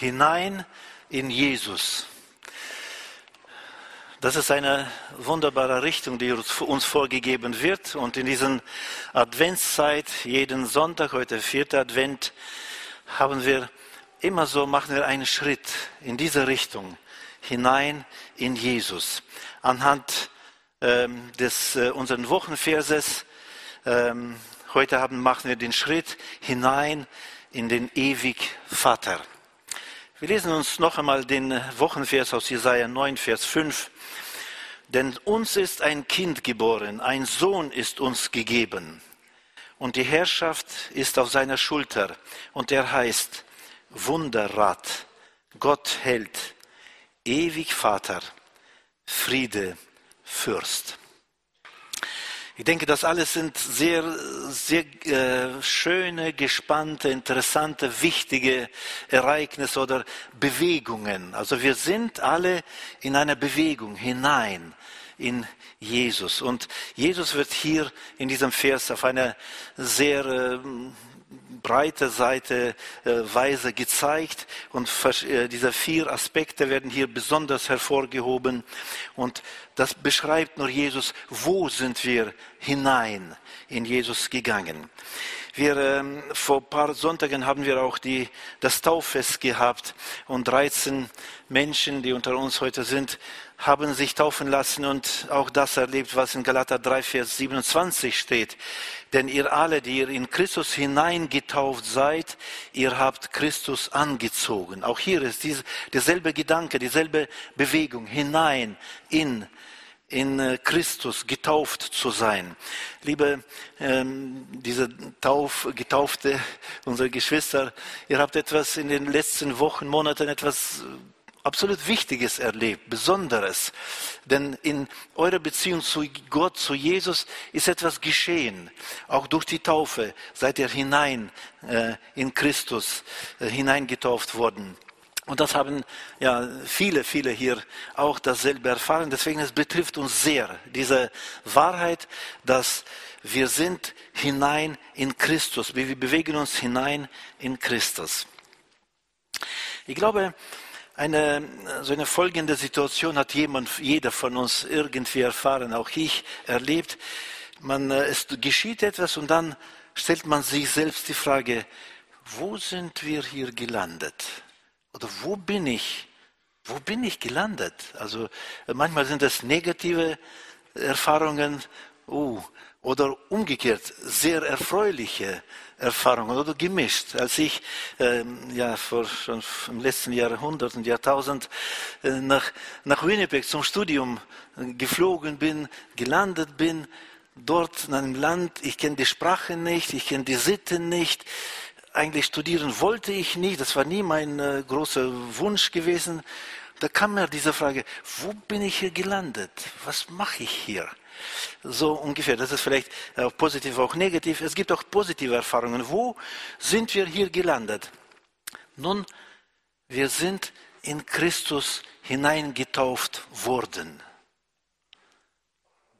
hinein in Jesus. Das ist eine wunderbare Richtung, die uns vorgegeben wird. Und in diesen Adventszeit, jeden Sonntag, heute vierter Advent, haben wir immer so, machen wir einen Schritt in diese Richtung, hinein in Jesus. Anhand ähm, des äh, unseren Wochenverses ähm, heute haben, machen wir den Schritt hinein in den ewig Vater. Wir lesen uns noch einmal den Wochenvers aus Jesaja 9, Vers 5. Denn uns ist ein Kind geboren, ein Sohn ist uns gegeben. Und die Herrschaft ist auf seiner Schulter. Und er heißt Wunderrat, Gott hält, ewig Vater, Friede, Fürst. Ich denke, das alles sind sehr, sehr äh, schöne, gespannte, interessante, wichtige Ereignisse oder Bewegungen. Also wir sind alle in einer Bewegung hinein in Jesus. Und Jesus wird hier in diesem Vers auf eine sehr äh, breite Seite äh, Weise gezeigt und äh, diese vier Aspekte werden hier besonders hervorgehoben und das beschreibt nur Jesus, wo sind wir hinein in Jesus gegangen. Wir, ähm, vor ein paar Sonntagen haben wir auch die, das Tauffest gehabt und 13 Menschen, die unter uns heute sind, haben sich taufen lassen und auch das erlebt, was in Galater 3, Vers 27 steht. Denn ihr alle, die ihr in Christus hineingetauft seid, ihr habt Christus angezogen. Auch hier ist diese, derselbe Gedanke, dieselbe Bewegung, hinein in in äh, Christus getauft zu sein. Liebe ähm, diese Tauf, Getaufte, unsere Geschwister, ihr habt etwas in den letzten Wochen, Monaten etwas absolut Wichtiges erlebt, Besonderes. Denn in eurer Beziehung zu Gott, zu Jesus, ist etwas geschehen. Auch durch die Taufe seid ihr hinein äh, in Christus äh, hineingetauft worden. Und das haben ja viele, viele hier auch dasselbe erfahren. Deswegen es betrifft uns sehr diese Wahrheit, dass wir sind hinein in Christus. Wir bewegen uns hinein in Christus. Ich glaube, eine, so eine folgende Situation hat jemand, jeder von uns irgendwie erfahren, auch ich erlebt. Man, äh, es geschieht etwas und dann stellt man sich selbst die Frage, wo sind wir hier gelandet? Oder wo bin ich? Wo bin ich gelandet? Also manchmal sind es negative Erfahrungen, uh, oder umgekehrt sehr erfreuliche Erfahrungen oder gemischt. Als ich ähm, ja vor schon im letzten Jahrhundert und Jahrtausend äh, nach, nach Winnipeg zum Studium äh, geflogen bin, gelandet bin, dort in einem Land, ich kenne die Sprache nicht, ich kenne die Sitten nicht, eigentlich studieren wollte ich nicht, das war nie mein äh, großer Wunsch gewesen. Da kam mir diese Frage, wo bin ich hier gelandet? Was mache ich hier? So ungefähr. Das ist vielleicht äh, positiv, auch negativ. Es gibt auch positive Erfahrungen. Wo sind wir hier gelandet? Nun, wir sind in Christus hineingetauft worden.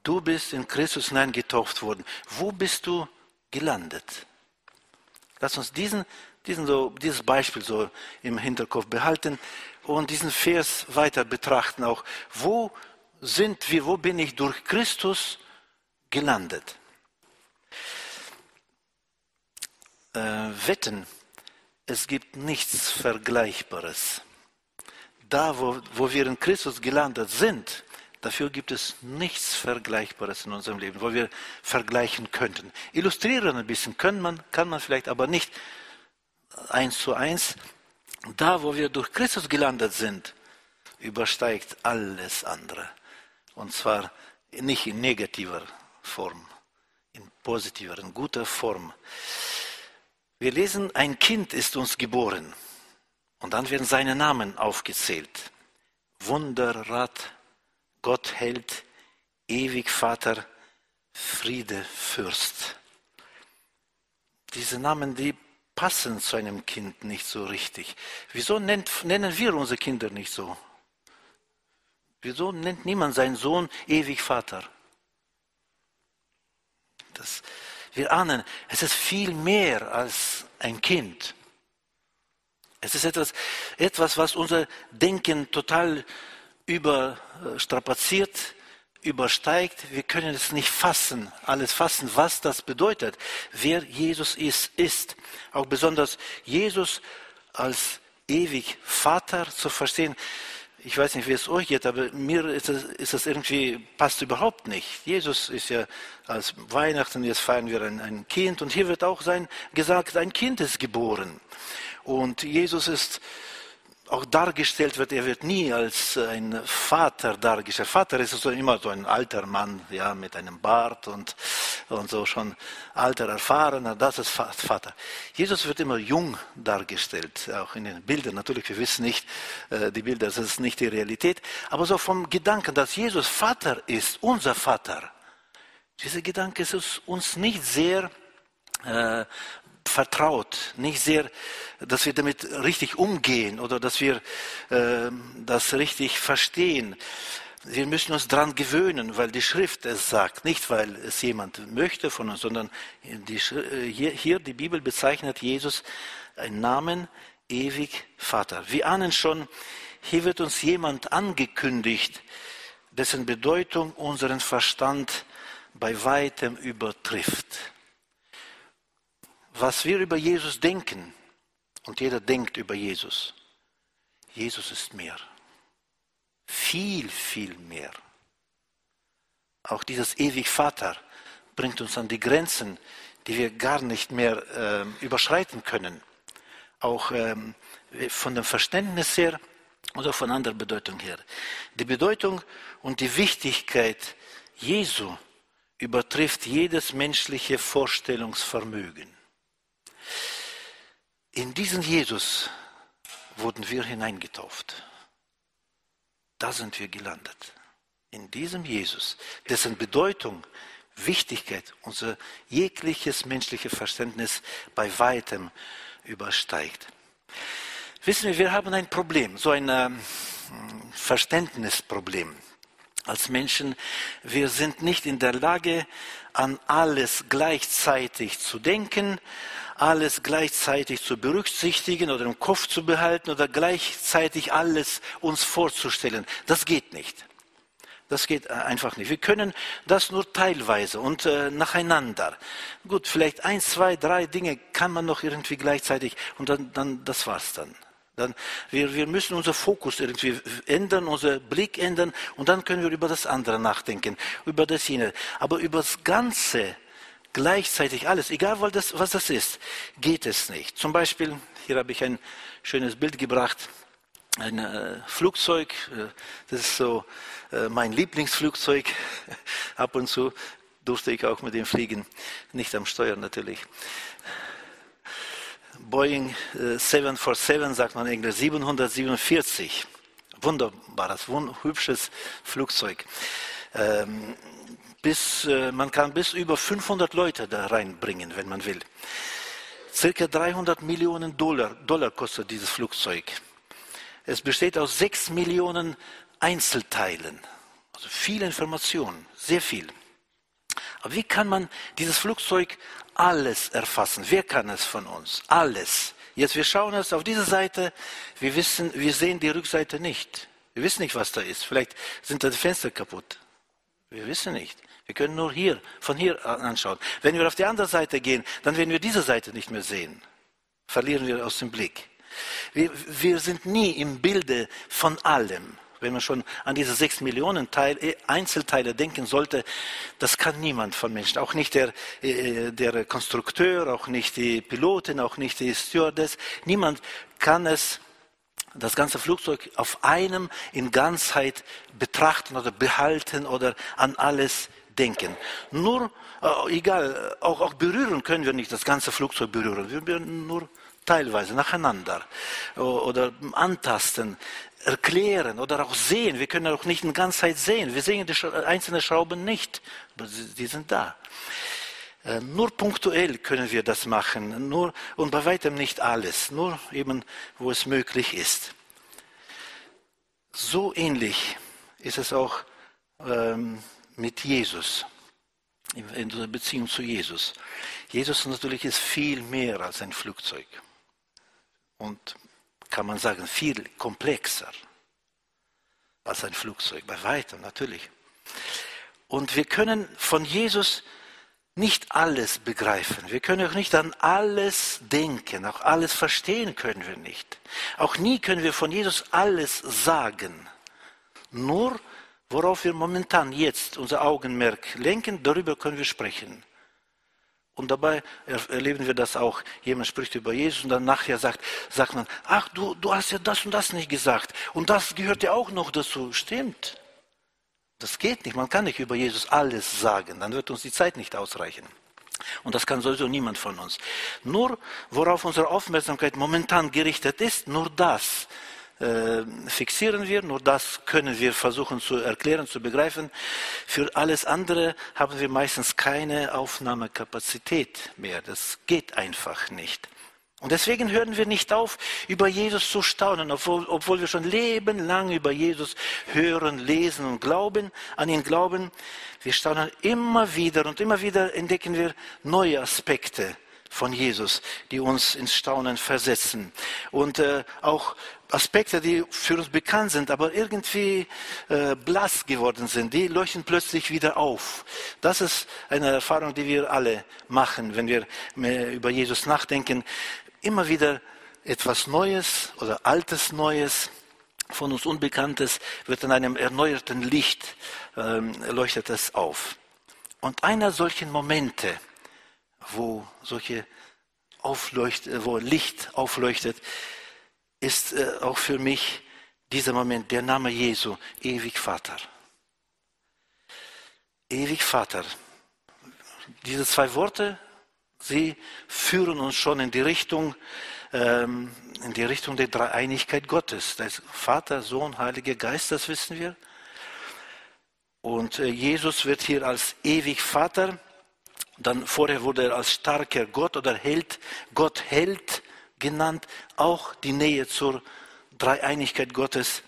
Du bist in Christus hineingetauft worden. Wo bist du gelandet? Lass uns diesen, diesen so, dieses Beispiel so im Hinterkopf behalten und diesen Vers weiter betrachten. Auch wo sind wir, wo bin ich durch Christus gelandet? Äh, wetten, es gibt nichts Vergleichbares. Da, wo, wo wir in Christus gelandet sind, dafür gibt es nichts Vergleichbares in unserem Leben, wo wir vergleichen könnten. Illustrieren ein bisschen können man, kann man vielleicht, aber nicht eins zu eins. Da, wo wir durch Christus gelandet sind, übersteigt alles andere. Und zwar nicht in negativer Form, in positiver, in guter Form. Wir lesen, ein Kind ist uns geboren. Und dann werden seine Namen aufgezählt. Wunderrat, Gott hält, ewig Vater, Friede Fürst. Diese Namen, die passen zu einem Kind nicht so richtig. Wieso nennt, nennen wir unsere Kinder nicht so? Wieso nennt niemand seinen Sohn ewig Vater? Das, wir ahnen, es ist viel mehr als ein Kind. Es ist etwas, etwas was unser Denken total überstrapaziert, übersteigt. Wir können es nicht fassen, alles fassen, was das bedeutet, wer Jesus ist, ist. Auch besonders Jesus als ewig Vater zu verstehen. Ich weiß nicht, wie es euch geht, aber mir ist das, ist das irgendwie, passt überhaupt nicht. Jesus ist ja als Weihnachten, jetzt feiern wir ein, ein Kind und hier wird auch sein gesagt, ein Kind ist geboren. Und Jesus ist auch dargestellt wird, er wird nie als ein Vater dargestellt. Vater ist so immer so ein alter Mann, ja, mit einem Bart und, und so schon alter, erfahrener, das ist Vater. Jesus wird immer jung dargestellt, auch in den Bildern. Natürlich, wir wissen nicht, äh, die Bilder, das ist nicht die Realität, aber so vom Gedanken, dass Jesus Vater ist, unser Vater, dieser Gedanke ist uns nicht sehr äh, vertraut, nicht sehr, dass wir damit richtig umgehen oder dass wir äh, das richtig verstehen. Wir müssen uns daran gewöhnen, weil die Schrift es sagt, nicht weil es jemand möchte von uns, sondern die, äh, hier, hier die Bibel bezeichnet Jesus einen Namen ewig Vater. Wir ahnen schon, hier wird uns jemand angekündigt, dessen Bedeutung unseren Verstand bei weitem übertrifft was wir über Jesus denken, und jeder denkt über Jesus, Jesus ist mehr. Viel, viel mehr. Auch dieses ewig Vater bringt uns an die Grenzen, die wir gar nicht mehr äh, überschreiten können. Auch ähm, von dem Verständnis her oder von anderer Bedeutung her. Die Bedeutung und die Wichtigkeit Jesu übertrifft jedes menschliche Vorstellungsvermögen. In diesen Jesus wurden wir hineingetauft. Da sind wir gelandet. In diesem Jesus, dessen Bedeutung, Wichtigkeit, unser jegliches menschliches Verständnis bei weitem übersteigt. Wissen wir, wir haben ein Problem, so ein äh, Verständnisproblem. Als Menschen, wir sind nicht in der Lage, an alles gleichzeitig zu denken, alles gleichzeitig zu berücksichtigen oder im Kopf zu behalten oder gleichzeitig alles uns vorzustellen. Das geht nicht. Das geht einfach nicht. Wir können das nur teilweise und äh, nacheinander. Gut, vielleicht ein, zwei, drei Dinge kann man noch irgendwie gleichzeitig und dann, dann das war's dann. Dann, wir, wir müssen unser Fokus irgendwie ändern, unser Blick ändern und dann können wir über das andere nachdenken, über das jene. Aber über das Ganze gleichzeitig alles, egal was das, was das ist, geht es nicht. Zum Beispiel, hier habe ich ein schönes Bild gebracht, ein äh, Flugzeug, äh, das ist so äh, mein Lieblingsflugzeug. Ab und zu durfte ich auch mit dem fliegen, nicht am Steuer natürlich. Boeing 747 äh, sagt man Englisch, 747. Wunderbares, hübsches Flugzeug. Ähm, bis, äh, man kann bis über 500 Leute da reinbringen, wenn man will. Circa 300 Millionen Dollar, Dollar kostet dieses Flugzeug. Es besteht aus 6 Millionen Einzelteilen. Also viel Information, sehr viel. Aber wie kann man dieses Flugzeug alles erfassen? Wer kann es von uns? Alles. Jetzt, wir schauen es auf diese Seite, wir wissen, wir sehen die Rückseite nicht. Wir wissen nicht, was da ist. Vielleicht sind da die Fenster kaputt. Wir wissen nicht. Wir können nur hier, von hier anschauen. Wenn wir auf die andere Seite gehen, dann werden wir diese Seite nicht mehr sehen. Verlieren wir aus dem Blick. Wir, wir sind nie im Bilde von allem. Wenn man schon an diese sechs Millionen Teil, äh, Einzelteile denken sollte, das kann niemand von Menschen. Auch nicht der, äh, der Konstrukteur, auch nicht die Pilotin, auch nicht die Stewardess. Niemand kann es das ganze Flugzeug auf einem in Ganzheit betrachten oder behalten oder an alles denken. Nur, äh, egal, auch, auch berühren können wir nicht das ganze Flugzeug berühren. Wir berühren nur teilweise nacheinander oder antasten, erklären oder auch sehen. Wir können auch nicht in Ganzheit sehen. Wir sehen die einzelnen Schrauben nicht, aber sie sind da. Äh, nur punktuell können wir das machen, nur und bei weitem nicht alles, nur eben, wo es möglich ist. So ähnlich ist es auch ähm, mit Jesus, in unserer Beziehung zu Jesus. Jesus natürlich ist viel mehr als ein Flugzeug. Und kann man sagen, viel komplexer als ein Flugzeug, bei weitem natürlich. Und wir können von Jesus nicht alles begreifen. Wir können auch nicht an alles denken, auch alles verstehen können wir nicht. Auch nie können wir von Jesus alles sagen. Nur worauf wir momentan jetzt unser Augenmerk lenken, darüber können wir sprechen. Und dabei erleben wir das auch. Jemand spricht über Jesus und dann nachher sagt, sagt man, ach, du, du hast ja das und das nicht gesagt. Und das gehört ja auch noch dazu. Stimmt. Das geht nicht. Man kann nicht über Jesus alles sagen. Dann wird uns die Zeit nicht ausreichen. Und das kann sowieso niemand von uns. Nur worauf unsere Aufmerksamkeit momentan gerichtet ist, nur das fixieren wir, nur das können wir versuchen zu erklären, zu begreifen. Für alles andere haben wir meistens keine Aufnahmekapazität mehr. Das geht einfach nicht. Und deswegen hören wir nicht auf, über Jesus zu staunen, obwohl, obwohl wir schon lebenlang über Jesus hören, lesen und glauben, an ihn glauben. Wir staunen immer wieder und immer wieder entdecken wir neue Aspekte von Jesus, die uns ins Staunen versetzen. Und äh, auch Aspekte, die für uns bekannt sind, aber irgendwie äh, blass geworden sind, die leuchten plötzlich wieder auf. Das ist eine Erfahrung, die wir alle machen, wenn wir über Jesus nachdenken. Immer wieder etwas Neues oder Altes Neues, von uns Unbekanntes, wird in einem erneuerten Licht ähm, leuchtet es auf. Und einer solchen Momente, wo solche aufleucht, wo Licht aufleuchtet, ist äh, auch für mich dieser Moment, der Name Jesu, ewig Vater. Ewig Vater. Diese zwei Worte, sie führen uns schon in die Richtung, ähm, in die Richtung der Dreieinigkeit Gottes. Das Vater, Sohn, Heiliger Geist, das wissen wir. Und äh, Jesus wird hier als ewig Vater dann vorher wurde er als starker Gott oder Held, Gott Held genannt, auch die Nähe zur Dreieinigkeit Gottes.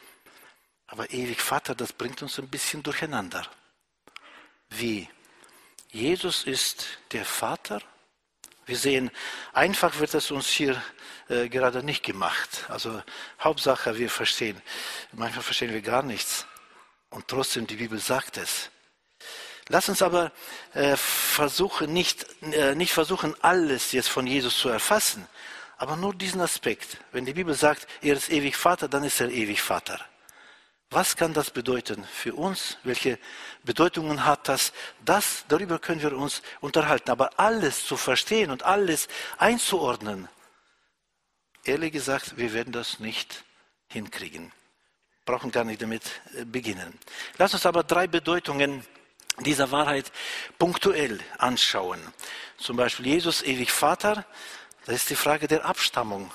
Aber ewig Vater, das bringt uns ein bisschen durcheinander. Wie? Jesus ist der Vater. Wir sehen, einfach wird es uns hier äh, gerade nicht gemacht. Also Hauptsache, wir verstehen. Manchmal verstehen wir gar nichts. Und trotzdem, die Bibel sagt es. Lass uns aber äh, versuchen, nicht, äh, nicht versuchen, alles jetzt von Jesus zu erfassen, aber nur diesen Aspekt. Wenn die Bibel sagt, er ist ewig Vater, dann ist er ewig Vater. Was kann das bedeuten für uns? Welche Bedeutungen hat das? Das, darüber können wir uns unterhalten. Aber alles zu verstehen und alles einzuordnen, ehrlich gesagt, wir werden das nicht hinkriegen. Brauchen gar nicht damit äh, beginnen. Lass uns aber drei Bedeutungen dieser Wahrheit punktuell anschauen. Zum Beispiel Jesus, ewig Vater, das ist die Frage der Abstammung,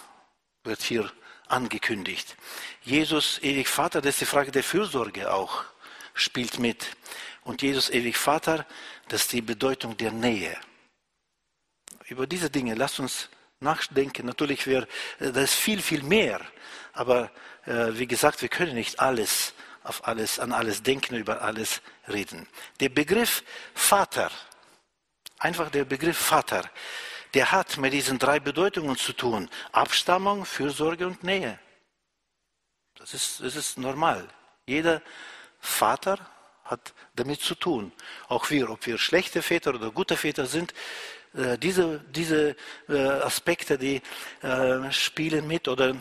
wird hier angekündigt. Jesus, ewig Vater, das ist die Frage der Fürsorge auch, spielt mit. Und Jesus, ewig Vater, das ist die Bedeutung der Nähe. Über diese Dinge, lasst uns nachdenken. Natürlich wäre das ist viel, viel mehr. Aber äh, wie gesagt, wir können nicht alles auf alles, an alles denken, über alles reden. Der Begriff Vater, einfach der Begriff Vater, der hat mit diesen drei Bedeutungen zu tun. Abstammung, Fürsorge und Nähe. Das ist, das ist normal. Jeder Vater hat damit zu tun. Auch wir, ob wir schlechte Väter oder gute Väter sind, äh, diese, diese äh, Aspekte, die äh, spielen mit oder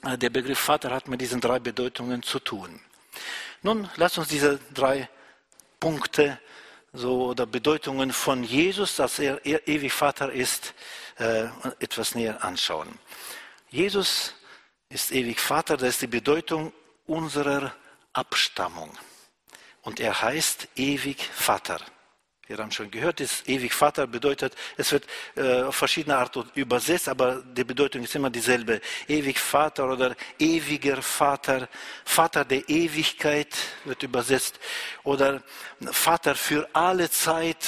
der Begriff Vater hat mit diesen drei Bedeutungen zu tun. Nun, lasst uns diese drei Punkte so, oder Bedeutungen von Jesus, dass er, ewig Vater ist, äh, etwas näher anschauen. Jesus ist ewig Vater, das ist die Bedeutung unserer Abstammung. Und er heißt ewig Vater. Wir haben schon gehört, das ewig Vater bedeutet, es wird äh, auf verschiedene Art übersetzt, aber die Bedeutung ist immer dieselbe. Ewig Vater oder ewiger Vater, Vater der Ewigkeit wird übersetzt oder Vater für alle Zeit.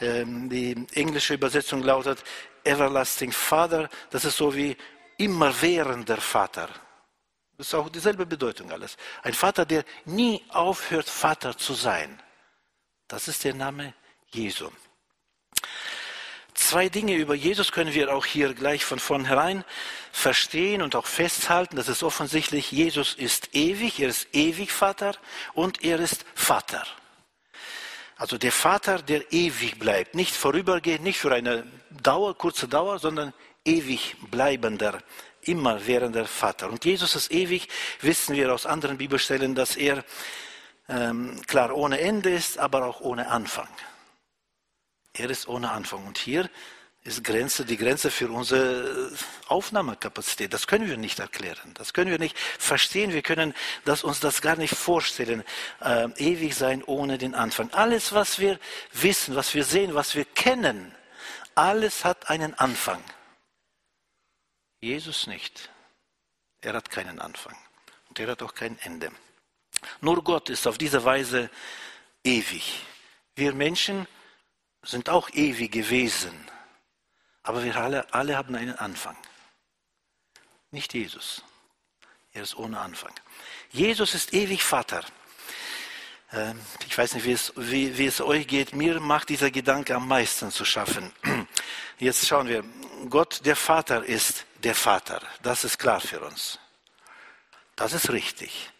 Ähm, die englische Übersetzung lautet Everlasting Father, das ist so wie immerwährender Vater. Das ist auch dieselbe Bedeutung alles. Ein Vater, der nie aufhört, Vater zu sein. Das ist der Name Jesu. Zwei Dinge über Jesus können wir auch hier gleich von vornherein verstehen und auch festhalten. Das ist offensichtlich, Jesus ist ewig, er ist ewig Vater und er ist Vater. Also der Vater, der ewig bleibt, nicht vorübergehend, nicht für eine Dauer, kurze Dauer, sondern ewig bleibender, immerwährender Vater. Und Jesus ist ewig, wissen wir aus anderen Bibelstellen, dass er ähm, klar ohne Ende ist, aber auch ohne Anfang. Er ist ohne Anfang. Und hier ist Grenze, die Grenze für unsere Aufnahmekapazität. Das können wir nicht erklären. Das können wir nicht verstehen. Wir können das, uns das gar nicht vorstellen. Äh, ewig sein ohne den Anfang. Alles, was wir wissen, was wir sehen, was wir kennen, alles hat einen Anfang. Jesus nicht. Er hat keinen Anfang. Und er hat auch kein Ende. Nur Gott ist auf diese Weise ewig. Wir Menschen sind auch ewig gewesen, aber wir alle, alle haben einen Anfang. Nicht Jesus. Er ist ohne Anfang. Jesus ist ewig Vater. Ähm, ich weiß nicht, wie es, wie, wie es euch geht. Mir macht dieser Gedanke am meisten zu schaffen. Jetzt schauen wir. Gott, der Vater, ist der Vater. Das ist klar für uns. Das ist richtig.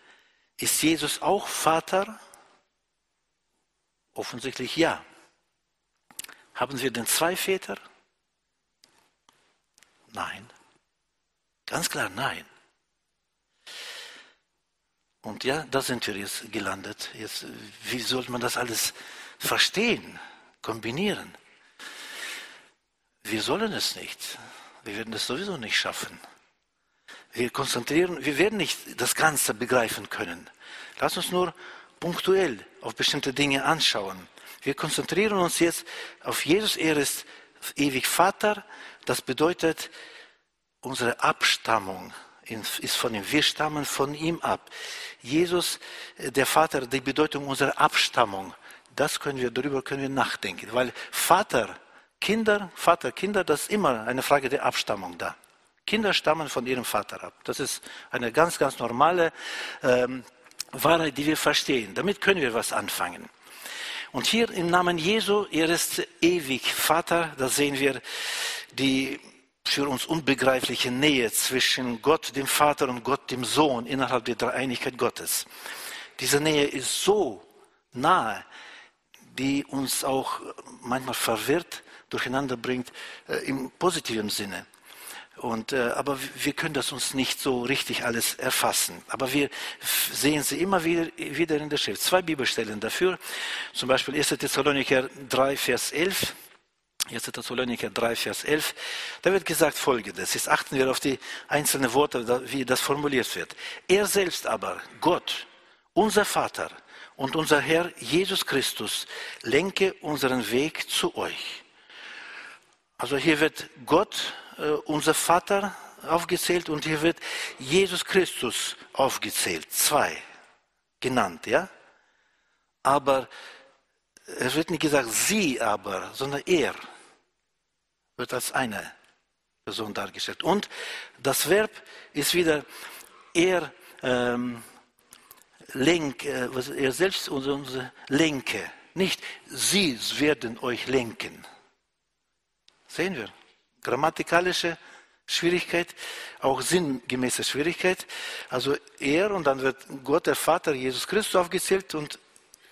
Ist Jesus auch Vater? Offensichtlich ja. Haben wir denn zwei Väter? Nein. Ganz klar, nein. Und ja, da sind wir jetzt gelandet. Jetzt, wie sollte man das alles verstehen, kombinieren? Wir sollen es nicht. Wir werden es sowieso nicht schaffen. Wir konzentrieren, wir werden nicht das Ganze begreifen können. Lass uns nur punktuell auf bestimmte Dinge anschauen. Wir konzentrieren uns jetzt auf Jesus. Er ist ewig Vater. Das bedeutet, unsere Abstammung ist von ihm. Wir stammen von ihm ab. Jesus, äh, der Vater, die Bedeutung unserer Abstammung, das können wir, darüber können wir nachdenken. Weil Vater, Kinder, Vater, Kinder, das ist immer eine Frage der Abstammung da. Kinder stammen von ihrem Vater ab. Das ist eine ganz, ganz normale ähm, Wahrheit, die wir verstehen. Damit können wir was anfangen. Und hier im Namen Jesu, er ist ewig Vater, da sehen wir die für uns unbegreifliche Nähe zwischen Gott, dem Vater und Gott, dem Sohn innerhalb der Dreieinigkeit Gottes. Diese Nähe ist so nahe, die uns auch manchmal verwirrt, durcheinander bringt, äh, im positiven Sinne. Und, äh, aber wir können das uns nicht so richtig alles erfassen. Aber wir sehen sie immer wieder, wieder in der Schrift. Zwei Bibelstellen dafür. Zum Beispiel 1. Thessalonicher 3, Vers 11. 1. Thessalonicher 3, Vers 11. Da wird gesagt Folgendes. Jetzt achten wir auf die einzelnen Worte, wie das formuliert wird. Er selbst aber, Gott, unser Vater und unser Herr Jesus Christus, lenke unseren Weg zu euch. Also hier wird Gott unser Vater aufgezählt und hier wird Jesus Christus aufgezählt. Zwei genannt, ja? Aber es wird nicht gesagt sie aber, sondern er wird als eine Person dargestellt. Und das Verb ist wieder er ähm, lenk, äh, er selbst unsere, unsere lenke. Nicht sie werden euch lenken. Sehen wir grammatikalische Schwierigkeit, auch sinngemäße Schwierigkeit. Also er und dann wird Gott, der Vater, Jesus Christus aufgezählt und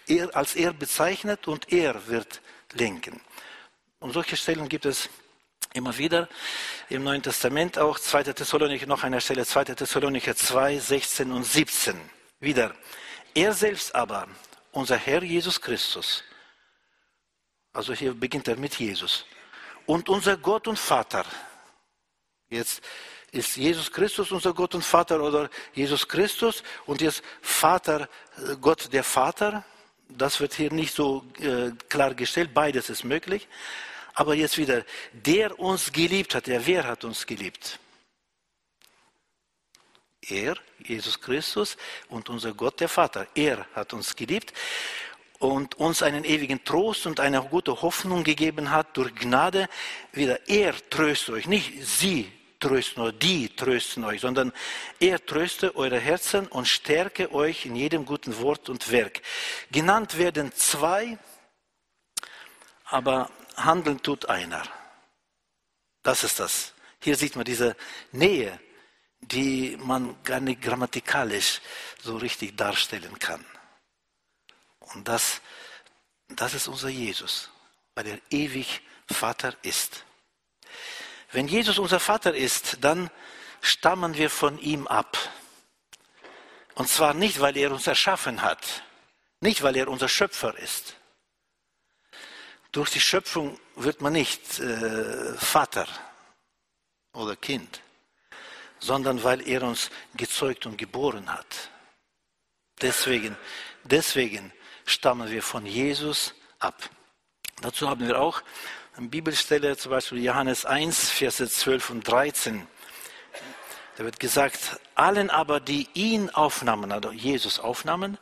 er als er bezeichnet und er wird lenken. Und solche Stellen gibt es immer wieder im Neuen Testament auch 2. Thessalonicher, noch eine Stelle, 2. Thessalonicher 2, 16 und 17. Wieder. Er selbst aber, unser Herr Jesus Christus, also hier beginnt er mit Jesus, und unser Gott und Vater. Jetzt ist Jesus Christus unser Gott und Vater oder Jesus Christus und jetzt Vater, äh, Gott der Vater. Das wird hier nicht so äh, klargestellt, beides ist möglich. Aber jetzt wieder, der uns geliebt hat, der wer hat uns geliebt? Er, Jesus Christus und unser Gott der Vater. Er hat uns geliebt und uns einen ewigen Trost und eine gute Hoffnung gegeben hat durch Gnade. Wieder er tröstet euch, nicht sie trösten oder die trösten euch, sondern er tröste eure Herzen und stärke euch in jedem guten Wort und Werk. Genannt werden zwei, aber handeln tut einer. Das ist das. Hier sieht man diese Nähe, die man gar nicht grammatikalisch so richtig darstellen kann. Und das, das ist unser Jesus, weil er ewig Vater ist. Wenn Jesus unser Vater ist, dann stammen wir von ihm ab. Und zwar nicht, weil er uns erschaffen hat, nicht, weil er unser Schöpfer ist. Durch die Schöpfung wird man nicht äh, Vater oder Kind, sondern weil er uns gezeugt und geboren hat. Deswegen, deswegen stammen wir von Jesus ab. Dazu haben wir auch eine Bibelstelle, zum Beispiel Johannes 1, Verse 12 und 13. Da wird gesagt, allen aber, die ihn aufnahmen, also Jesus aufnahmen,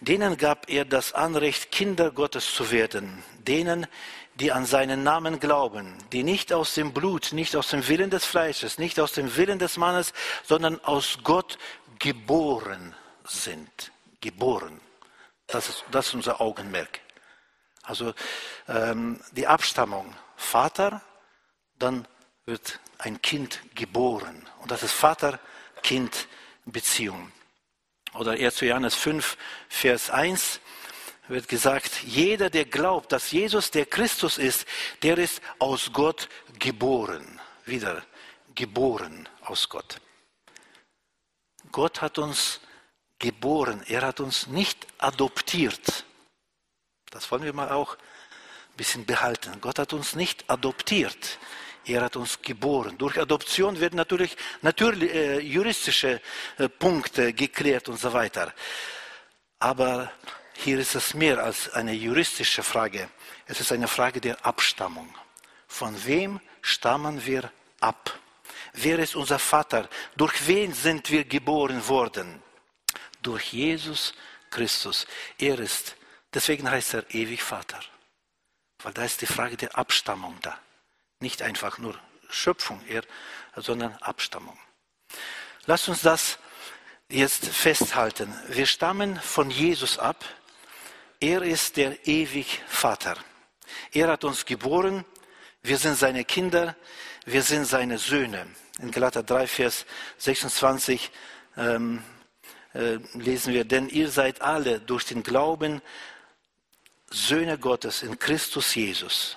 denen gab er das Anrecht, Kinder Gottes zu werden, denen, die an seinen Namen glauben, die nicht aus dem Blut, nicht aus dem Willen des Fleisches, nicht aus dem Willen des Mannes, sondern aus Gott geboren sind. Geboren. Das ist, das ist unser Augenmerk. Also ähm, die Abstammung Vater, dann wird ein Kind geboren. Und das ist Vater-Kind-Beziehung. Oder 1. Johannes 5, Vers 1 wird gesagt, jeder, der glaubt, dass Jesus der Christus ist, der ist aus Gott geboren. Wieder geboren aus Gott. Gott hat uns geboren, er hat uns nicht adoptiert. Das wollen wir mal auch ein bisschen behalten. Gott hat uns nicht adoptiert. Er hat uns geboren. Durch Adoption werden natürlich, natürlich äh, juristische äh, Punkte geklärt und so weiter. Aber hier ist es mehr als eine juristische Frage. Es ist eine Frage der Abstammung. Von wem stammen wir ab? Wer ist unser Vater? Durch wen sind wir geboren worden? Durch Jesus Christus. Er ist, deswegen heißt er ewig Vater. Weil da ist die Frage der Abstammung da. Nicht einfach nur Schöpfung, eher, sondern Abstammung. Lasst uns das jetzt festhalten. Wir stammen von Jesus ab. Er ist der ewig Vater. Er hat uns geboren. Wir sind seine Kinder. Wir sind seine Söhne. In Galater 3, Vers 26 ähm, äh, lesen wir, denn ihr seid alle durch den Glauben Söhne Gottes in Christus Jesus.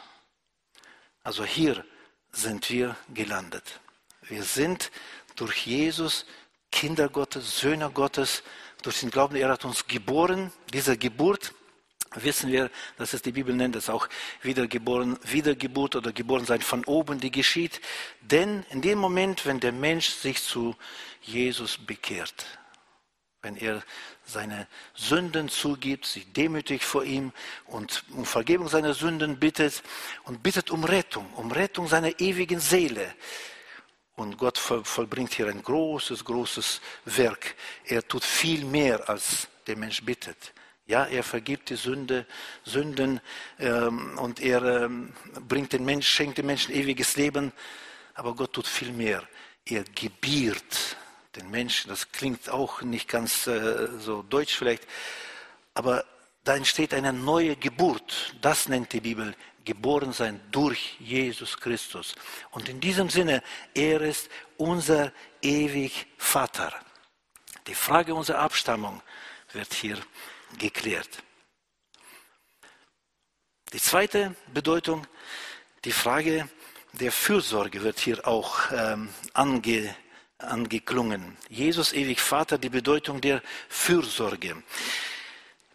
Also hier sind wir gelandet. Wir sind durch Jesus Kinder Gottes, Söhne Gottes, durch den Glauben, er hat uns geboren. Diese Geburt wissen wir, dass es die Bibel nennt, es auch Wiedergeboren, Wiedergeburt oder Geborensein von oben, die geschieht. Denn in dem Moment, wenn der Mensch sich zu Jesus bekehrt, wenn er seine Sünden zugibt, sich demütig vor ihm und um Vergebung seiner Sünden bittet und bittet um Rettung, um Rettung seiner ewigen Seele. Und Gott vollbringt hier ein großes, großes Werk. Er tut viel mehr, als der Mensch bittet. Ja, er vergibt die Sünde, Sünden ähm, und er ähm, bringt den Mensch, schenkt dem Menschen ewiges Leben. Aber Gott tut viel mehr. Er gebiert den Menschen. Das klingt auch nicht ganz äh, so deutsch vielleicht, aber da entsteht eine neue Geburt. Das nennt die Bibel geboren sein durch Jesus Christus. Und in diesem Sinne, er ist unser ewig Vater. Die Frage unserer Abstammung wird hier geklärt. Die zweite Bedeutung, die Frage der Fürsorge wird hier auch ähm, ange, angeklungen. Jesus, ewig Vater, die Bedeutung der Fürsorge.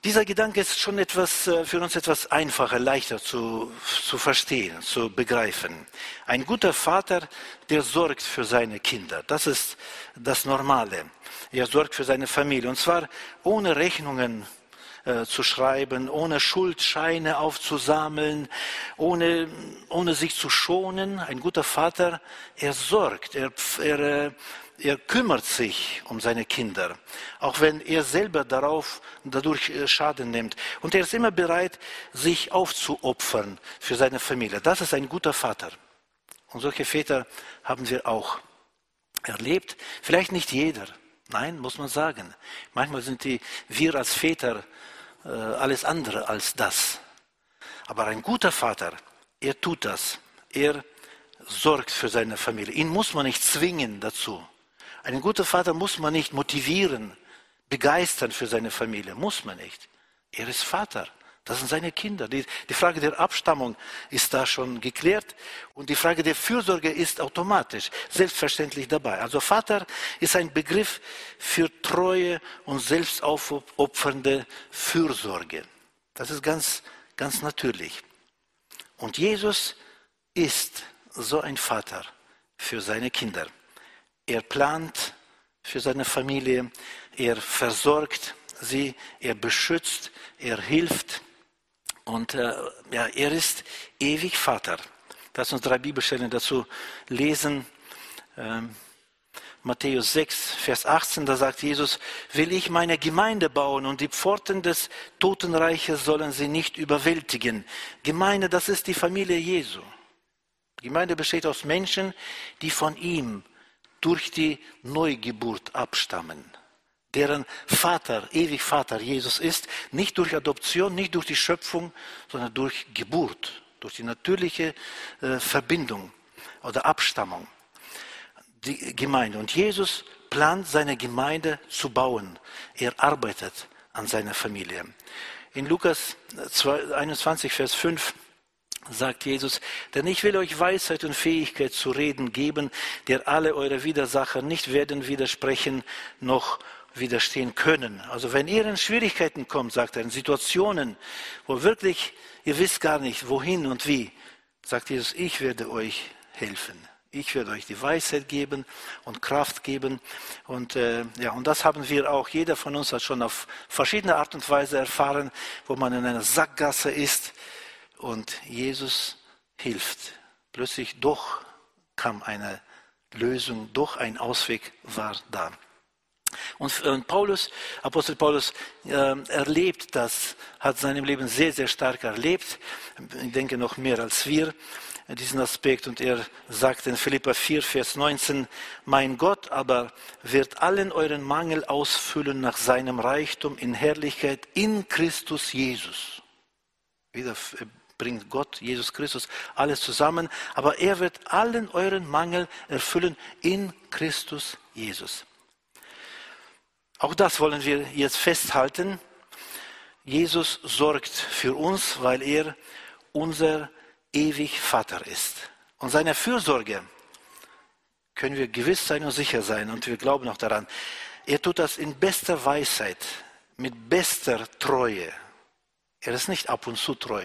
Dieser Gedanke ist schon etwas, äh, für uns etwas einfacher, leichter zu, zu verstehen, zu begreifen. Ein guter Vater, der sorgt für seine Kinder. Das ist das Normale. Er sorgt für seine Familie. Und zwar ohne Rechnungen äh, zu schreiben, ohne Schuldscheine aufzusammeln, ohne, ohne sich zu schonen. Ein guter Vater, er sorgt, er, er, äh, er kümmert sich um seine Kinder, auch wenn er selber darauf, dadurch äh, Schaden nimmt. Und er ist immer bereit, sich aufzuopfern für seine Familie. Das ist ein guter Vater. Und solche Väter haben wir auch erlebt. Vielleicht nicht jeder. Nein, muss man sagen. Manchmal sind die, wir als Väter alles andere als das. Aber ein guter Vater, er tut das. Er sorgt für seine Familie. Ihn muss man nicht zwingen dazu. Einen guten Vater muss man nicht motivieren, begeistern für seine Familie. Muss man nicht. Er ist Vater. Das sind seine Kinder. Die, die, Frage der Abstammung ist da schon geklärt und die Frage der Fürsorge ist automatisch, selbstverständlich dabei. Also Vater ist ein Begriff für treue und selbstaufopfernde Fürsorge. Das ist ganz, ganz natürlich. Und Jesus ist so ein Vater für seine Kinder. Er plant für seine Familie, er versorgt sie, er beschützt, er hilft und äh, ja, er ist ewig Vater. Lass uns drei Bibelstellen dazu lesen. Ähm, Matthäus 6, Vers 18, da sagt Jesus, will ich meine Gemeinde bauen und die Pforten des Totenreiches sollen sie nicht überwältigen. Gemeinde, das ist die Familie Jesu. Gemeinde besteht aus Menschen, die von ihm durch die Neugeburt abstammen, deren Vater, ewig Vater Jesus ist, nicht durch Adoption, nicht durch die Schöpfung, sondern durch Geburt, durch die natürliche äh, Verbindung oder Abstammung. Die Gemeinde. Und Jesus plant seine Gemeinde zu bauen. Er arbeitet an seiner Familie. In Lukas 21, Vers 5 sagt Jesus, denn ich will euch Weisheit und Fähigkeit zu reden geben, der alle eure Widersacher nicht werden widersprechen noch widerstehen können. Also wenn ihr in Schwierigkeiten kommt, sagt er, in Situationen, wo wirklich ihr wisst gar nicht, wohin und wie, sagt Jesus, ich werde euch helfen. Ich werde euch die Weisheit geben und Kraft geben. Und, äh, ja, und das haben wir auch, jeder von uns hat schon auf verschiedene Art und Weise erfahren, wo man in einer Sackgasse ist und Jesus hilft. Plötzlich doch kam eine Lösung, doch ein Ausweg war da. Und, und Paulus, Apostel Paulus äh, erlebt das, hat seinem Leben sehr, sehr stark erlebt. Ich denke noch mehr als wir diesen Aspekt. Und er sagt in Philippa 4, Vers 19, mein Gott aber wird allen euren Mangel ausfüllen nach seinem Reichtum in Herrlichkeit in Christus Jesus. Wieder bringt Gott, Jesus Christus, alles zusammen, aber er wird allen euren Mangel erfüllen in Christus Jesus. Auch das wollen wir jetzt festhalten. Jesus sorgt für uns, weil er unser ewig Vater ist. Und seine Fürsorge können wir gewiss sein und sicher sein und wir glauben auch daran. Er tut das in bester Weisheit, mit bester Treue. Er ist nicht ab und zu treu.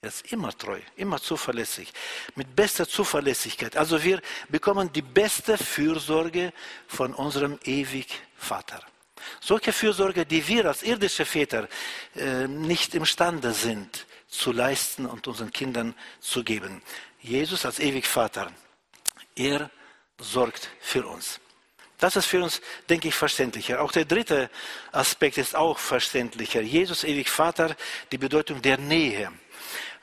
Er ist immer treu, immer zuverlässig, mit bester Zuverlässigkeit. Also wir bekommen die beste Fürsorge von unserem ewig Vater. Solche Fürsorge, die wir als irdische Väter äh, nicht imstande sind zu leisten und unseren Kindern zu geben. Jesus als ewig Vater, er sorgt für uns. Das ist für uns, denke ich, verständlicher. Auch der dritte Aspekt ist auch verständlicher. Jesus, ewig Vater, die Bedeutung der Nähe.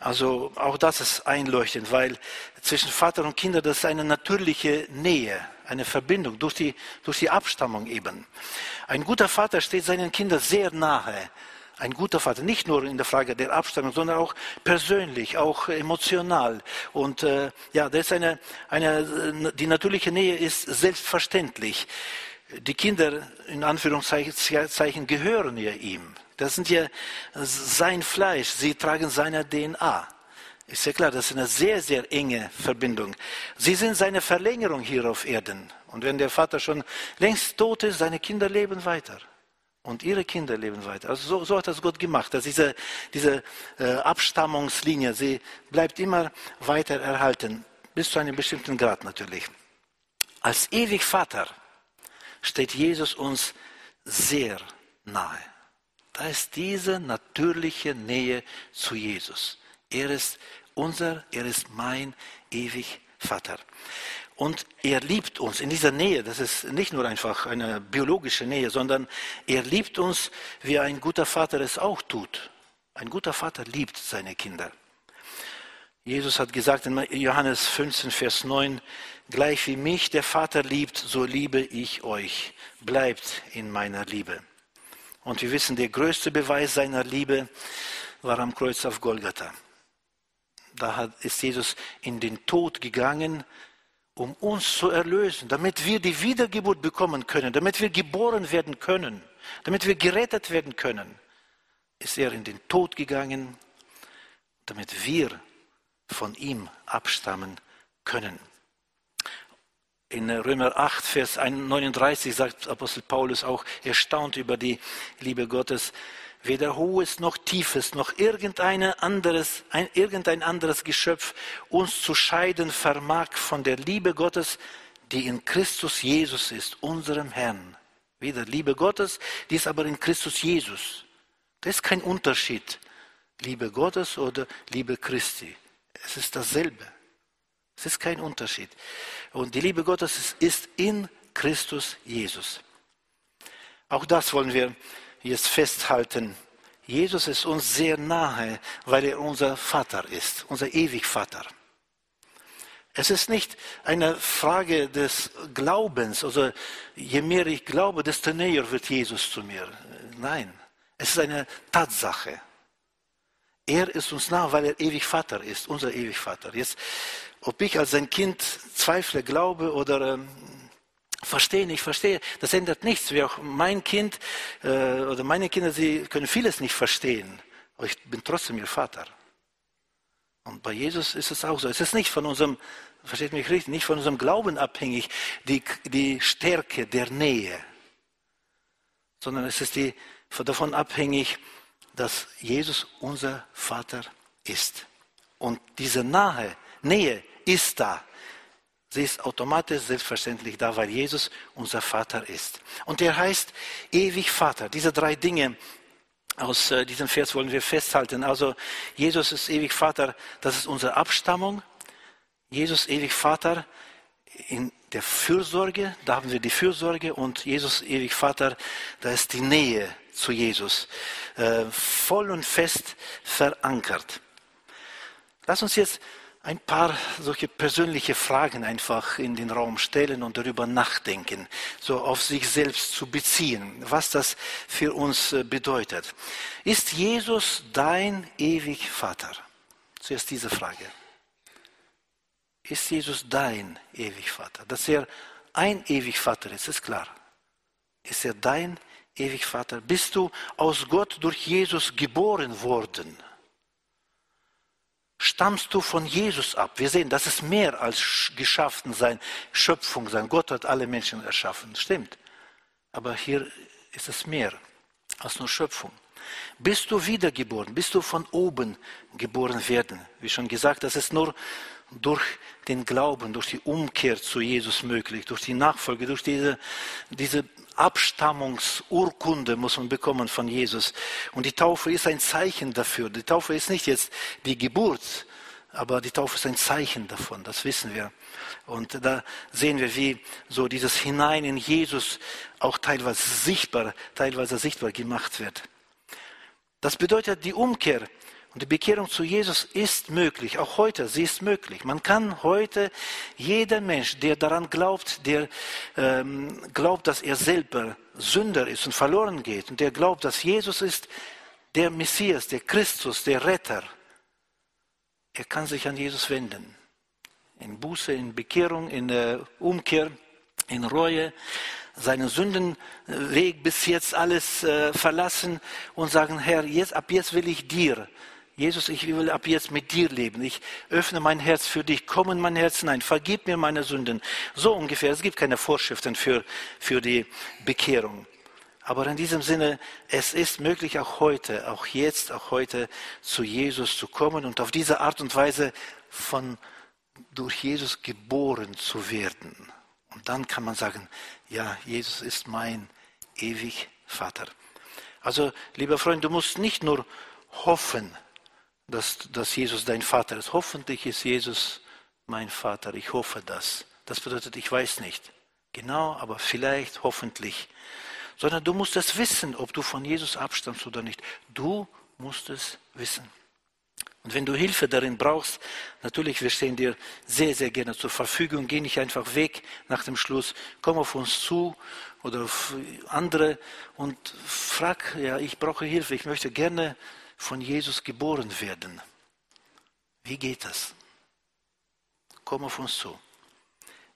Also auch das ist einleuchtend, weil zwischen Vater und Kinder das ist eine natürliche Nähe, eine Verbindung durch die, durch die Abstammung eben. Ein guter Vater steht seinen Kindern sehr nahe. Ein guter Vater, nicht nur in der Frage der Abstammung, sondern auch persönlich, auch emotional. Und äh, ja, das ist eine, eine, die natürliche Nähe ist selbstverständlich. Die Kinder, in Anführungszeichen, gehören ja ihm. Das sind ja sein Fleisch, sie tragen seine DNA. Ist ja klar, das ist eine sehr, sehr enge Verbindung. Sie sind seine Verlängerung hier auf Erden. Und wenn der Vater schon längst tot ist, seine Kinder leben weiter. Und ihre Kinder leben weiter. Also so, so hat das Gott gemacht, dass diese, diese äh, Abstammungslinie, sie bleibt immer weiter erhalten, bis zu einem bestimmten Grad natürlich. Als ewig Vater steht Jesus uns sehr nahe. Da ist diese natürliche Nähe zu Jesus. Er ist unser, er ist mein ewig Vater. Und er liebt uns in dieser Nähe. Das ist nicht nur einfach eine biologische Nähe, sondern er liebt uns, wie ein guter Vater es auch tut. Ein guter Vater liebt seine Kinder. Jesus hat gesagt in Johannes 15, Vers 9, gleich wie mich der Vater liebt, so liebe ich euch. Bleibt in meiner Liebe. Und wir wissen, der größte Beweis seiner Liebe war am Kreuz auf Golgatha. Da ist Jesus in den Tod gegangen, um uns zu erlösen, damit wir die Wiedergeburt bekommen können, damit wir geboren werden können, damit wir gerettet werden können. Ist er in den Tod gegangen, damit wir von ihm abstammen können. In Römer 8, Vers 39 sagt Apostel Paulus auch, er staunt über die Liebe Gottes. Weder hohes noch tiefes noch irgendein anderes, ein, irgendein anderes Geschöpf uns zu scheiden vermag von der Liebe Gottes, die in Christus Jesus ist, unserem Herrn. Weder Liebe Gottes, die ist aber in Christus Jesus. Das ist kein Unterschied. Liebe Gottes oder Liebe Christi. Es ist dasselbe. Es ist kein Unterschied. Und die Liebe Gottes ist in Christus Jesus. Auch das wollen wir jetzt festhalten. Jesus ist uns sehr nahe, weil er unser Vater ist, unser Ewigvater. Es ist nicht eine Frage des Glaubens, also je mehr ich glaube, desto näher wird Jesus zu mir. Nein, es ist eine Tatsache. Er ist uns nah, weil er ewig Vater ist, unser ewig Vater. Jetzt, ob ich als sein Kind zweifle, glaube oder ähm, verstehe, nicht verstehe, das ändert nichts. Wie auch mein Kind äh, oder meine Kinder, sie können vieles nicht verstehen, aber ich bin trotzdem ihr Vater. Und bei Jesus ist es auch so. Es ist nicht von unserem, versteht mich richtig, nicht von unserem Glauben abhängig, die, die Stärke der Nähe, sondern es ist die, davon abhängig, dass Jesus unser Vater ist. Und diese nahe Nähe ist da. Sie ist automatisch selbstverständlich da, weil Jesus unser Vater ist. Und er heißt ewig Vater. Diese drei Dinge aus äh, diesem Vers wollen wir festhalten. Also Jesus ist ewig Vater, das ist unsere Abstammung. Jesus ewig Vater in der Fürsorge, da haben wir die Fürsorge und Jesus ewig Vater, da ist die Nähe zu Jesus, äh, voll und fest verankert. Lass uns jetzt ein paar solche persönliche Fragen einfach in den Raum stellen und darüber nachdenken, so auf sich selbst zu beziehen, was das für uns äh, bedeutet. Ist Jesus dein ewig Vater? Zuerst diese Frage. Ist Jesus dein ewig Vater? Dass er ein ewig Vater ist, ist klar. Ist er dein ewig Vater, bist du aus Gott durch Jesus geboren worden. Stammst du von Jesus ab? Wir sehen, das ist mehr als geschaffen sein, Schöpfung sein. Gott hat alle Menschen erschaffen, stimmt. Aber hier ist es mehr als nur Schöpfung. Bist du wiedergeboren? Bist du von oben geboren werden? Wie schon gesagt, das ist nur durch den Glauben, durch die Umkehr zu Jesus möglich, durch die Nachfolge, durch diese, diese Abstammungsurkunde muss man bekommen von Jesus. Und die Taufe ist ein Zeichen dafür. Die Taufe ist nicht jetzt die Geburt, aber die Taufe ist ein Zeichen davon, das wissen wir. Und da sehen wir, wie so dieses Hinein in Jesus auch teilweise sichtbar, teilweise sichtbar gemacht wird. Das bedeutet die Umkehr und die Bekehrung zu Jesus ist möglich, auch heute, sie ist möglich. Man kann heute, jeder Mensch, der daran glaubt, der ähm, glaubt, dass er selber Sünder ist und verloren geht und der glaubt, dass Jesus ist der Messias, der Christus, der Retter, er kann sich an Jesus wenden. In Buße, in Bekehrung, in äh, Umkehr, in Reue, seinen Sündenweg bis jetzt alles äh, verlassen und sagen, Herr, jetzt, ab jetzt will ich dir Jesus, ich will ab jetzt mit dir leben. Ich öffne mein Herz für dich. Komm in mein Herz hinein. Vergib mir meine Sünden. So ungefähr. Es gibt keine Vorschriften für, für die Bekehrung. Aber in diesem Sinne, es ist möglich auch heute, auch jetzt, auch heute zu Jesus zu kommen und auf diese Art und Weise von durch Jesus geboren zu werden. Und dann kann man sagen, ja, Jesus ist mein ewig Vater. Also, lieber Freund, du musst nicht nur hoffen, dass, dass Jesus dein Vater ist. Hoffentlich ist Jesus mein Vater. Ich hoffe das. Das bedeutet, ich weiß nicht genau, aber vielleicht, hoffentlich. Sondern du musst es wissen, ob du von Jesus abstammst oder nicht. Du musst es wissen. Und wenn du Hilfe darin brauchst, natürlich, wir stehen dir sehr, sehr gerne zur Verfügung. Geh nicht einfach weg nach dem Schluss. Komm auf uns zu oder auf andere und frag, ja, ich brauche Hilfe. Ich möchte gerne von Jesus geboren werden. Wie geht das? Komm auf uns zu.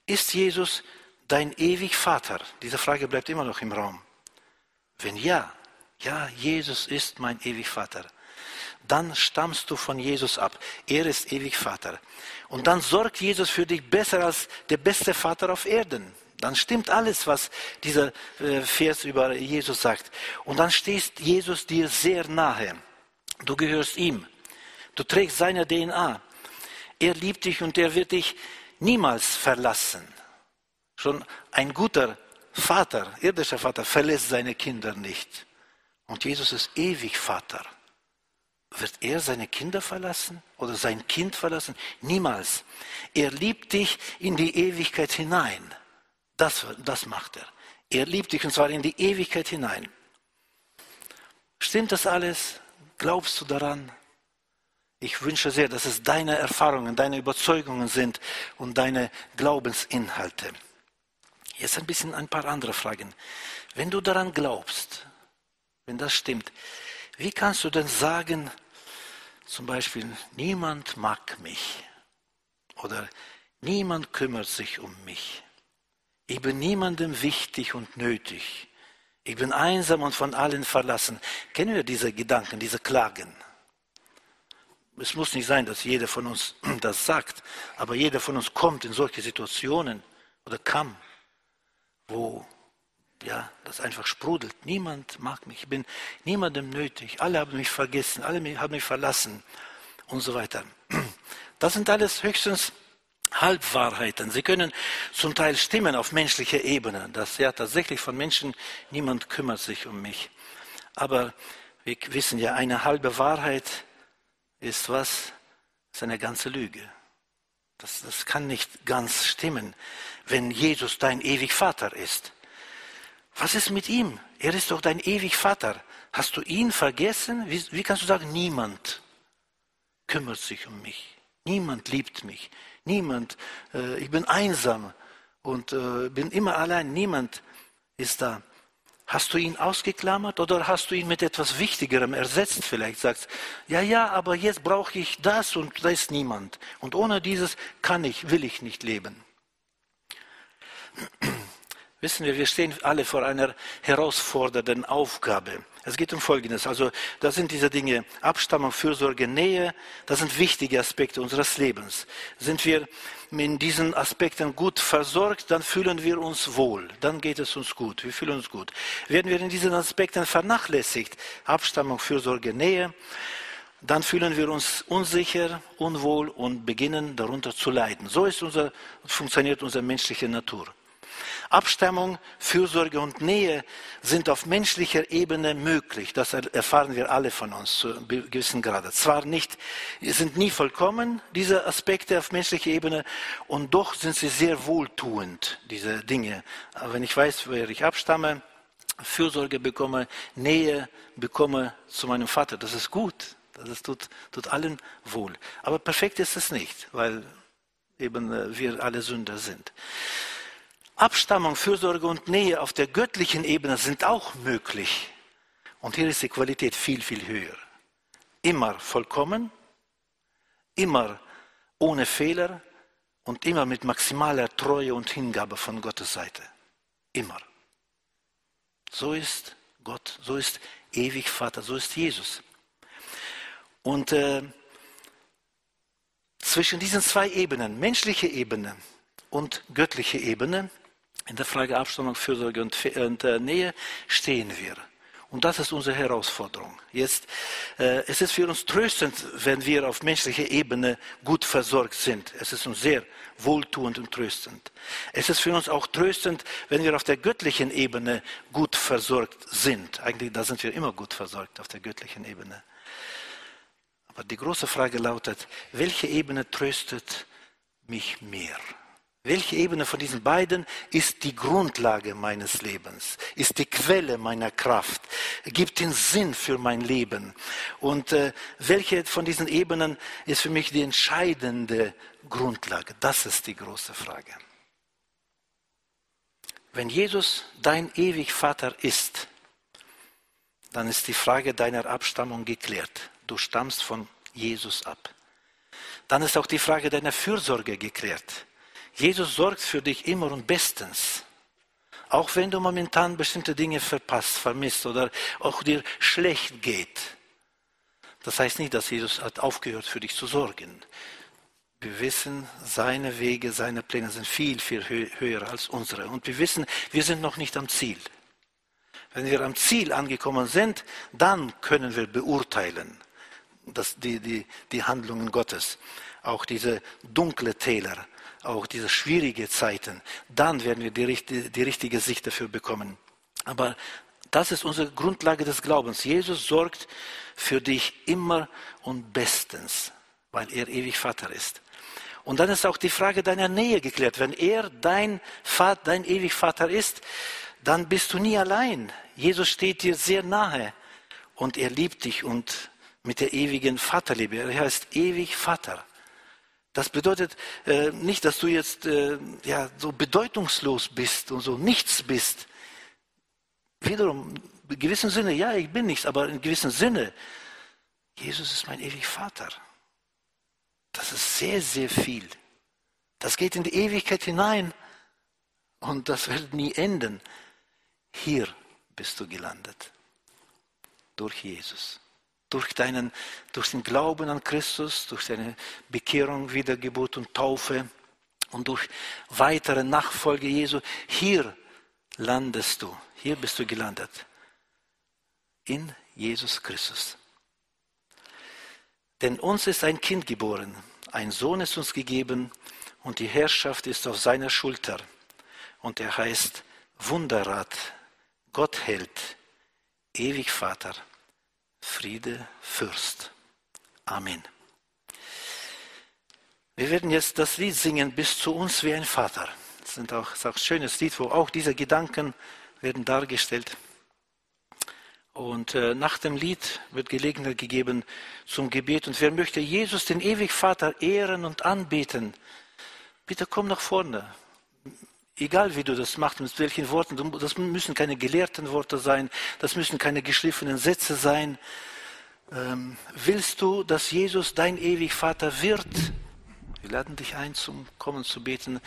Ist Jesus dein ewig Vater? Diese Frage bleibt immer noch im Raum. Wenn ja, ja, Jesus ist mein ewig Vater, dann stammst du von Jesus ab. Er ist ewig Vater. Und dann sorgt Jesus für dich besser als der beste Vater auf Erden. Dann stimmt alles, was dieser äh, Vers über Jesus sagt. Und dann stehst Jesus dir sehr nahe. Du gehörst ihm. Du trägst seine DNA. Er liebt dich und er wird dich niemals verlassen. Schon ein guter Vater, irdischer Vater, verlässt seine Kinder nicht. Und Jesus ist ewig Vater. Wird er seine Kinder verlassen oder sein Kind verlassen? Niemals. Er liebt dich in die Ewigkeit hinein. Das, das macht er. Er liebt dich und zwar in die Ewigkeit hinein. Stimmt das alles? Glaubst du daran? Ich wünsche sehr, dass es deine Erfahrungen, deine Überzeugungen sind und deine Glaubensinhalte. Jetzt ein bisschen ein paar andere Fragen. Wenn du daran glaubst, wenn das stimmt, wie kannst du denn sagen, zum Beispiel, niemand mag mich oder niemand kümmert sich um mich. Ich bin niemandem wichtig und nötig. Ich bin einsam und von allen verlassen. Kennen wir diese Gedanken, diese Klagen? Es muss nicht sein, dass jeder von uns das sagt, aber jeder von uns kommt in solche Situationen oder kam, wo ja, das einfach sprudelt. Niemand mag mich, ich bin niemandem nötig. Alle haben mich vergessen, alle haben mich verlassen und so weiter. Das sind alles höchstens Halbwahrheiten. Sie können zum Teil stimmen auf menschlicher Ebene, dass ja tatsächlich von Menschen niemand kümmert sich um mich. Aber wir wissen ja, eine halbe Wahrheit ist was? Ist eine ganze Lüge. Das, das kann nicht ganz stimmen, wenn Jesus dein ewig Vater ist. Was ist mit ihm? Er ist doch dein ewig Vater. Hast du ihn vergessen? Wie, wie kannst du sagen, niemand kümmert sich um mich? Niemand liebt mich. Niemand. Äh, ich bin einsam und äh, bin immer allein. Niemand ist da. Hast du ihn ausgeklammert oder hast du ihn mit etwas Wichtigerem ersetzt? Vielleicht sagst, ja, ja, aber jetzt brauche ich das und da ist niemand. Und ohne dieses kann ich, will ich nicht leben. Wissen wir, wir stehen alle vor einer herausfordernden Aufgabe. Es geht um Folgendes. Also, das sind diese Dinge, Abstammung, Fürsorge, Nähe. Das sind wichtige Aspekte unseres Lebens. Sind wir in diesen Aspekten gut versorgt, dann fühlen wir uns wohl. Dann geht es uns gut. Wir fühlen uns gut. Werden wir in diesen Aspekten vernachlässigt, Abstammung, Fürsorge, Nähe, dann fühlen wir uns unsicher, unwohl und beginnen darunter zu leiden. So ist unser, funktioniert unsere menschliche Natur. Abstammung, Fürsorge und Nähe sind auf menschlicher Ebene möglich. Das erfahren wir alle von uns zu einem gewissen Grade. Zwar nicht, sind nie vollkommen, diese Aspekte auf menschlicher Ebene, und doch sind sie sehr wohltuend, diese Dinge. Aber wenn ich weiß, wer ich abstamme, Fürsorge bekomme, Nähe bekomme zu meinem Vater, das ist gut. Das tut, tut allen wohl. Aber perfekt ist es nicht, weil eben äh, wir alle Sünder sind. Abstammung, Fürsorge und Nähe auf der göttlichen Ebene sind auch möglich. Und hier ist die Qualität viel, viel höher. Immer vollkommen, immer ohne Fehler und immer mit maximaler Treue und Hingabe von Gottes Seite. Immer. So ist Gott, so ist ewig Vater, so ist Jesus. Und äh, zwischen diesen zwei Ebenen, menschliche Ebene und göttliche Ebene, in der Frage Abstammung, Fürsorge und, und äh, Nähe stehen wir. Und das ist unsere Herausforderung. Jetzt, äh, es ist für uns tröstend, wenn wir auf menschlicher Ebene gut versorgt sind. Es ist uns sehr wohltuend und tröstend. Es ist für uns auch tröstend, wenn wir auf der göttlichen Ebene gut versorgt sind. Eigentlich, da sind wir immer gut versorgt, auf der göttlichen Ebene. Aber die große Frage lautet, welche Ebene tröstet mich mehr? Welche Ebene von diesen beiden ist die Grundlage meines Lebens, ist die Quelle meiner Kraft, gibt den Sinn für mein Leben? Und äh, welche von diesen Ebenen ist für mich die entscheidende Grundlage? Das ist die große Frage. Wenn Jesus dein ewig Vater ist, dann ist die Frage deiner Abstammung geklärt. Du stammst von Jesus ab. dann ist auch die Frage deiner Fürsorge geklärt. Jesus sorgt für dich immer und bestens. Auch wenn du momentan bestimmte Dinge verpasst, vermisst oder auch dir schlecht geht. Das heißt nicht, dass Jesus hat aufgehört, für dich zu sorgen. Wir wissen, seine Wege, seine Pläne sind viel, viel höher als unsere. Und wir wissen, wir sind noch nicht am Ziel. Wenn wir am Ziel angekommen sind, dann können wir beurteilen das, die, die, die Handlungen Gottes. Auch diese dunkle Täler, auch diese schwierige Zeiten. Dann werden wir die, die richtige Sicht dafür bekommen. Aber das ist unsere Grundlage des Glaubens. Jesus sorgt für dich immer und bestens, weil er ewig Vater ist. Und dann ist auch die Frage deiner Nähe geklärt. Wenn er dein, Vater, dein ewig Vater ist, dann bist du nie allein. Jesus steht dir sehr nahe und er liebt dich und mit der ewigen Vaterliebe. Er heißt ewig Vater. Das bedeutet äh, nicht, dass du jetzt äh, ja, so bedeutungslos bist und so nichts bist. Wiederum, in gewissem Sinne, ja, ich bin nichts, aber in gewissem Sinne, Jesus ist mein ewig Vater. Das ist sehr, sehr viel. Das geht in die Ewigkeit hinein und das wird nie enden. Hier bist du gelandet. Durch Jesus. Durch, deinen, durch den Glauben an Christus, durch deine Bekehrung, Wiedergeburt und Taufe und durch weitere Nachfolge Jesu. Hier landest du. Hier bist du gelandet. In Jesus Christus. Denn uns ist ein Kind geboren, ein Sohn ist uns gegeben und die Herrschaft ist auf seiner Schulter. Und er heißt Wunderrat, Gott hält, ewig Vater, Friede Fürst. Amen. Wir werden jetzt das Lied singen, bis zu uns wie ein Vater. Das ist auch, ein schönes Lied, wo auch diese Gedanken werden dargestellt. Und äh, nach dem Lied wird Gelegenheit gegeben zum Gebet. Und wer möchte Jesus, den ewig Vater, ehren und anbeten, bitte komm nach vorne egal wie du das machst, mit welchen Worten, das müssen keine gelehrten Worte sein, das müssen keine geschliffenen Sätze sein. Ähm, willst du, dass Jesus dein ewig Vater wird? Wir laden dich ein, zum Kommen zu beten.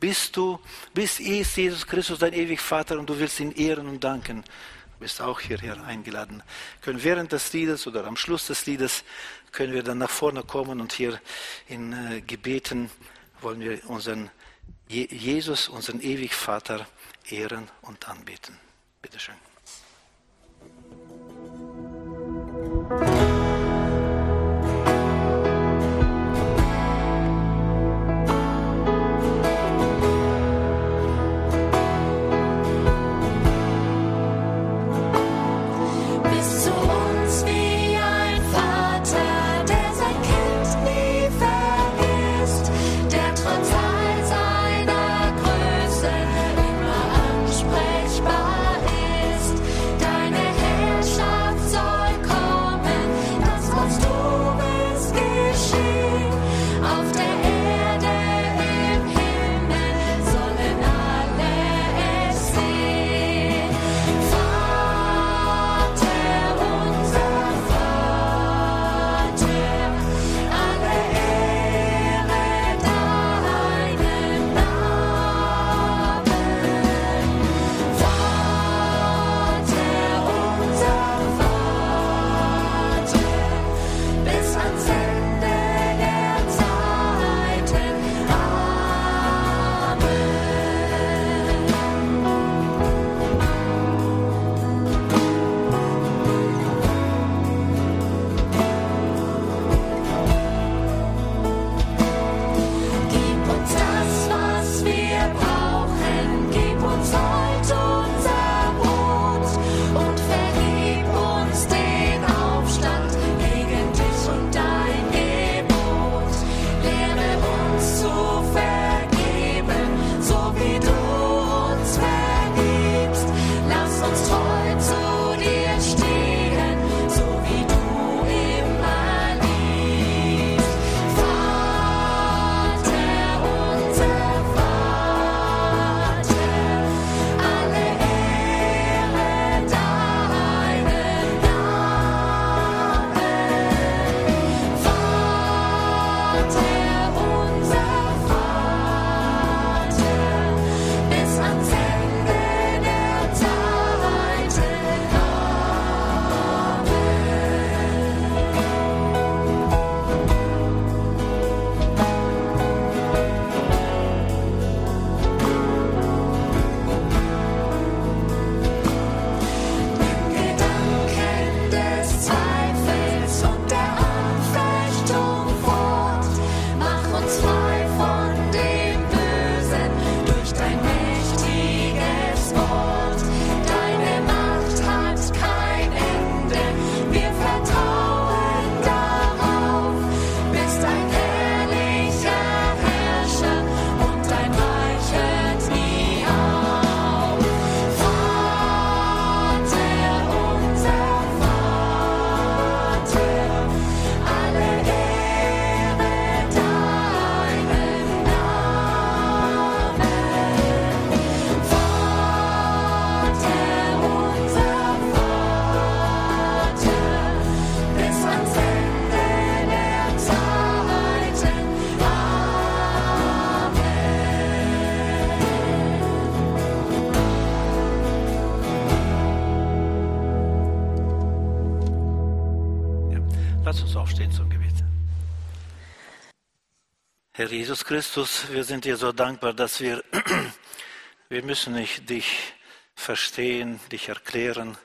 Bist du, bist Jesus Christus dein ewig Vater und du willst ihn ehren und danken? Du bist auch hierher eingeladen. Können während des Liedes oder am Schluss des Liedes können wir dann nach vorne kommen und hier in äh, Gebeten wollen wir unseren Jesus, unseren ewig Vater, ehren und anbeten. Bitte Jesus Christus, wir sind dir so dankbar, dass wir, wir müssen nicht dich verstehen, dich erklären,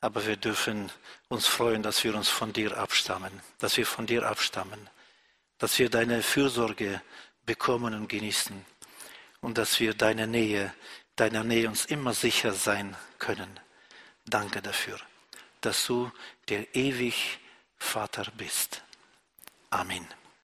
aber wir dürfen uns freuen, dass wir uns von dir abstammen, dass wir von dir abstammen, dass wir deine Fürsorge bekommen und genießen und dass wir deine Nähe, deiner Nähe uns immer sicher sein können. Danke dafür, dass du der ewig Vater bist. Amen.